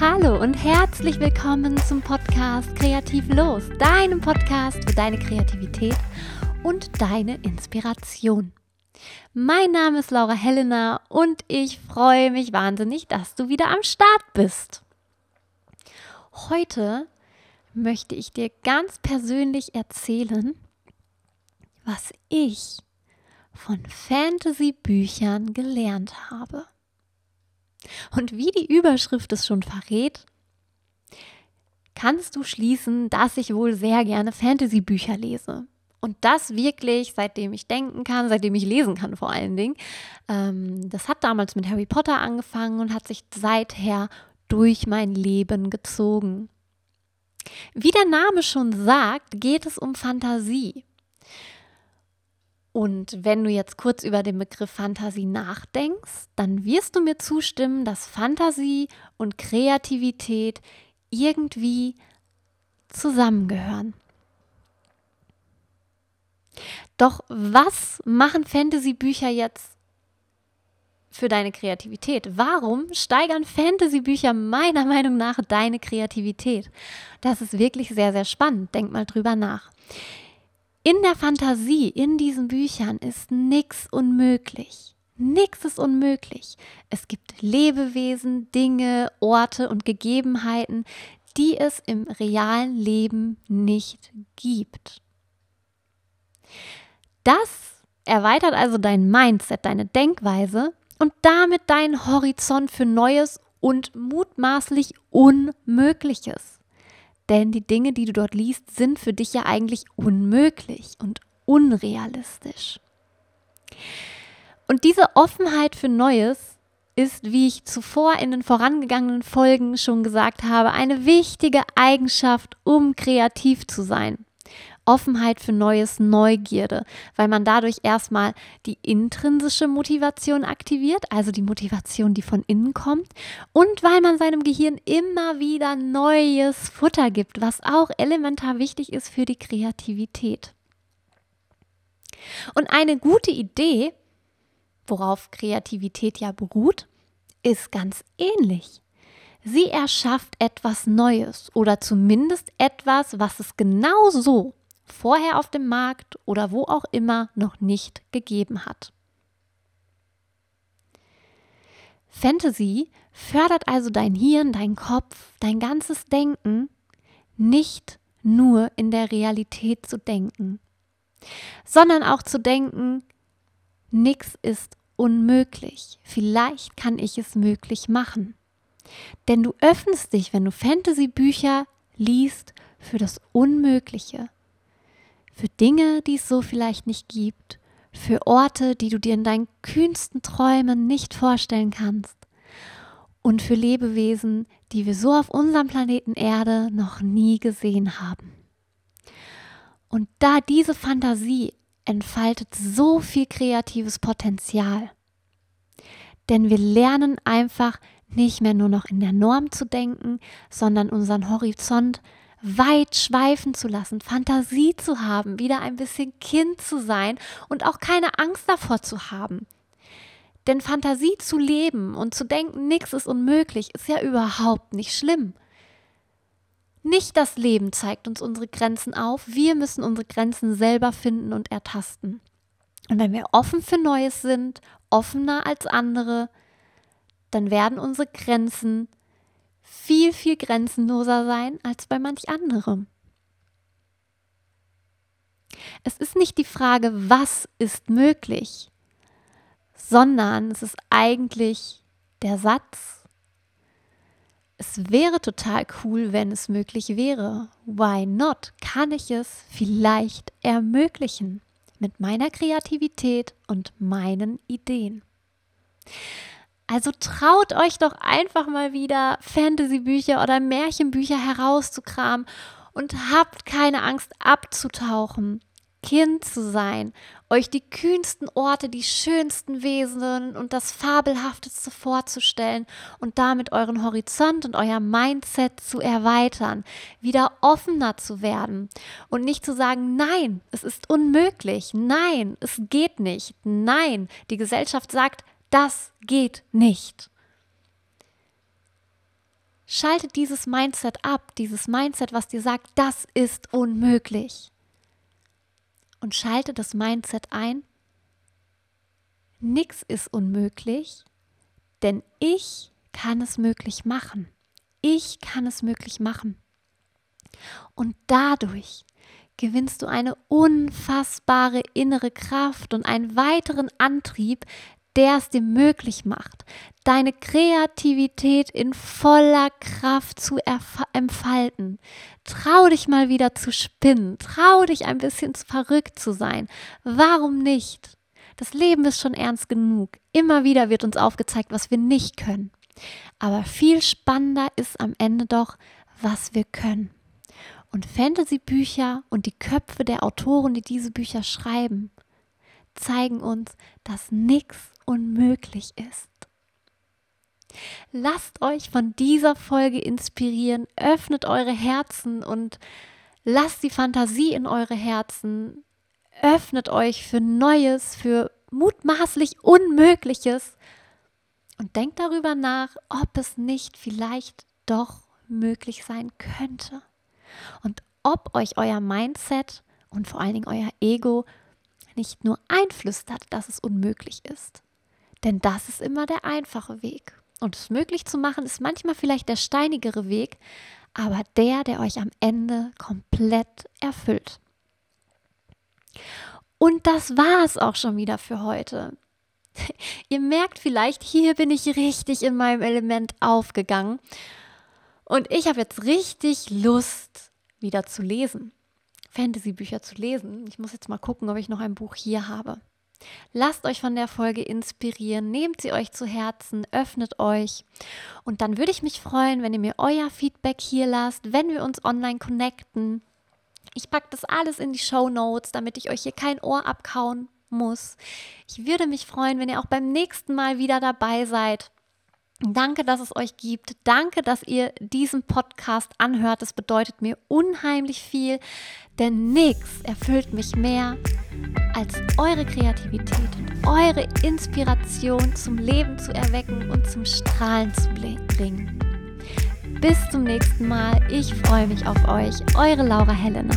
Hallo und herzlich willkommen zum Podcast Kreativ Los, deinem Podcast für deine Kreativität und deine Inspiration. Mein Name ist Laura Helena und ich freue mich wahnsinnig, dass du wieder am Start bist. Heute möchte ich dir ganz persönlich erzählen, was ich von Fantasy-Büchern gelernt habe. Und wie die Überschrift es schon verrät, kannst du schließen, dass ich wohl sehr gerne Fantasy-Bücher lese. Und das wirklich, seitdem ich denken kann, seitdem ich lesen kann vor allen Dingen. Ähm, das hat damals mit Harry Potter angefangen und hat sich seither durch mein Leben gezogen. Wie der Name schon sagt, geht es um Fantasie. Und wenn du jetzt kurz über den Begriff Fantasie nachdenkst, dann wirst du mir zustimmen, dass Fantasie und Kreativität irgendwie zusammengehören. Doch was machen Fantasy-Bücher jetzt für deine Kreativität? Warum steigern Fantasy-Bücher meiner Meinung nach deine Kreativität? Das ist wirklich sehr, sehr spannend. Denk mal drüber nach. In der Fantasie, in diesen Büchern ist nichts unmöglich. Nichts ist unmöglich. Es gibt Lebewesen, Dinge, Orte und Gegebenheiten, die es im realen Leben nicht gibt. Das erweitert also dein Mindset, deine Denkweise und damit deinen Horizont für Neues und mutmaßlich Unmögliches. Denn die Dinge, die du dort liest, sind für dich ja eigentlich unmöglich und unrealistisch. Und diese Offenheit für Neues ist, wie ich zuvor in den vorangegangenen Folgen schon gesagt habe, eine wichtige Eigenschaft, um kreativ zu sein. Offenheit für Neues, Neugierde, weil man dadurch erstmal die intrinsische Motivation aktiviert, also die Motivation, die von innen kommt, und weil man seinem Gehirn immer wieder neues Futter gibt, was auch elementar wichtig ist für die Kreativität. Und eine gute Idee, worauf Kreativität ja beruht, ist ganz ähnlich. Sie erschafft etwas Neues oder zumindest etwas, was es genau so vorher auf dem Markt oder wo auch immer noch nicht gegeben hat. Fantasy fördert also dein Hirn, dein Kopf, dein ganzes Denken, nicht nur in der Realität zu denken, sondern auch zu denken, nichts ist unmöglich. Vielleicht kann ich es möglich machen. Denn du öffnest dich, wenn du Fantasy-Bücher liest, für das Unmögliche, für Dinge, die es so vielleicht nicht gibt, für Orte, die du dir in deinen kühnsten Träumen nicht vorstellen kannst und für Lebewesen, die wir so auf unserem Planeten Erde noch nie gesehen haben. Und da diese Fantasie entfaltet so viel kreatives Potenzial. Denn wir lernen einfach nicht mehr nur noch in der Norm zu denken, sondern unseren Horizont weit schweifen zu lassen, Fantasie zu haben, wieder ein bisschen Kind zu sein und auch keine Angst davor zu haben. Denn Fantasie zu leben und zu denken, nichts ist unmöglich, ist ja überhaupt nicht schlimm. Nicht das Leben zeigt uns unsere Grenzen auf, wir müssen unsere Grenzen selber finden und ertasten. Und wenn wir offen für Neues sind, offener als andere, dann werden unsere Grenzen viel, viel grenzenloser sein als bei manch anderem. Es ist nicht die Frage, was ist möglich, sondern es ist eigentlich der Satz, es wäre total cool, wenn es möglich wäre. Why not? Kann ich es vielleicht ermöglichen mit meiner Kreativität und meinen Ideen? Also traut euch doch einfach mal wieder Fantasy-Bücher oder Märchenbücher herauszukramen und habt keine Angst abzutauchen, Kind zu sein, euch die kühnsten Orte, die schönsten Wesen und das Fabelhafteste vorzustellen und damit euren Horizont und euer Mindset zu erweitern, wieder offener zu werden und nicht zu sagen, nein, es ist unmöglich, nein, es geht nicht, nein, die Gesellschaft sagt, das geht nicht. Schalte dieses Mindset ab, dieses Mindset, was dir sagt, das ist unmöglich. Und schalte das Mindset ein, nichts ist unmöglich, denn ich kann es möglich machen. Ich kann es möglich machen. Und dadurch gewinnst du eine unfassbare innere Kraft und einen weiteren Antrieb, der es dir möglich macht, deine Kreativität in voller Kraft zu entfalten. Trau dich mal wieder zu spinnen, trau dich ein bisschen verrückt zu sein. Warum nicht? Das Leben ist schon ernst genug. Immer wieder wird uns aufgezeigt, was wir nicht können. Aber viel spannender ist am Ende doch, was wir können. Und Fantasy-Bücher und die Köpfe der Autoren, die diese Bücher schreiben, zeigen uns, dass nichts unmöglich ist. Lasst euch von dieser Folge inspirieren, öffnet eure Herzen und lasst die Fantasie in eure Herzen, öffnet euch für Neues, für mutmaßlich Unmögliches und denkt darüber nach, ob es nicht vielleicht doch möglich sein könnte und ob euch euer Mindset und vor allen Dingen euer Ego nicht nur einflüstert, dass es unmöglich ist. Denn das ist immer der einfache Weg. Und es möglich zu machen, ist manchmal vielleicht der steinigere Weg, aber der, der euch am Ende komplett erfüllt. Und das war es auch schon wieder für heute. Ihr merkt vielleicht, hier bin ich richtig in meinem Element aufgegangen. Und ich habe jetzt richtig Lust, wieder zu lesen. Fantasy-Bücher zu lesen. Ich muss jetzt mal gucken, ob ich noch ein Buch hier habe. Lasst euch von der Folge inspirieren, nehmt sie euch zu Herzen, öffnet euch. Und dann würde ich mich freuen, wenn ihr mir euer Feedback hier lasst, wenn wir uns online connecten. Ich packe das alles in die Show Notes, damit ich euch hier kein Ohr abkauen muss. Ich würde mich freuen, wenn ihr auch beim nächsten Mal wieder dabei seid. Danke, dass es euch gibt. Danke, dass ihr diesen Podcast anhört. Das bedeutet mir unheimlich viel, denn nichts erfüllt mich mehr, als eure Kreativität und eure Inspiration zum Leben zu erwecken und zum Strahlen zu bringen. Bis zum nächsten Mal. Ich freue mich auf euch. Eure Laura Helena.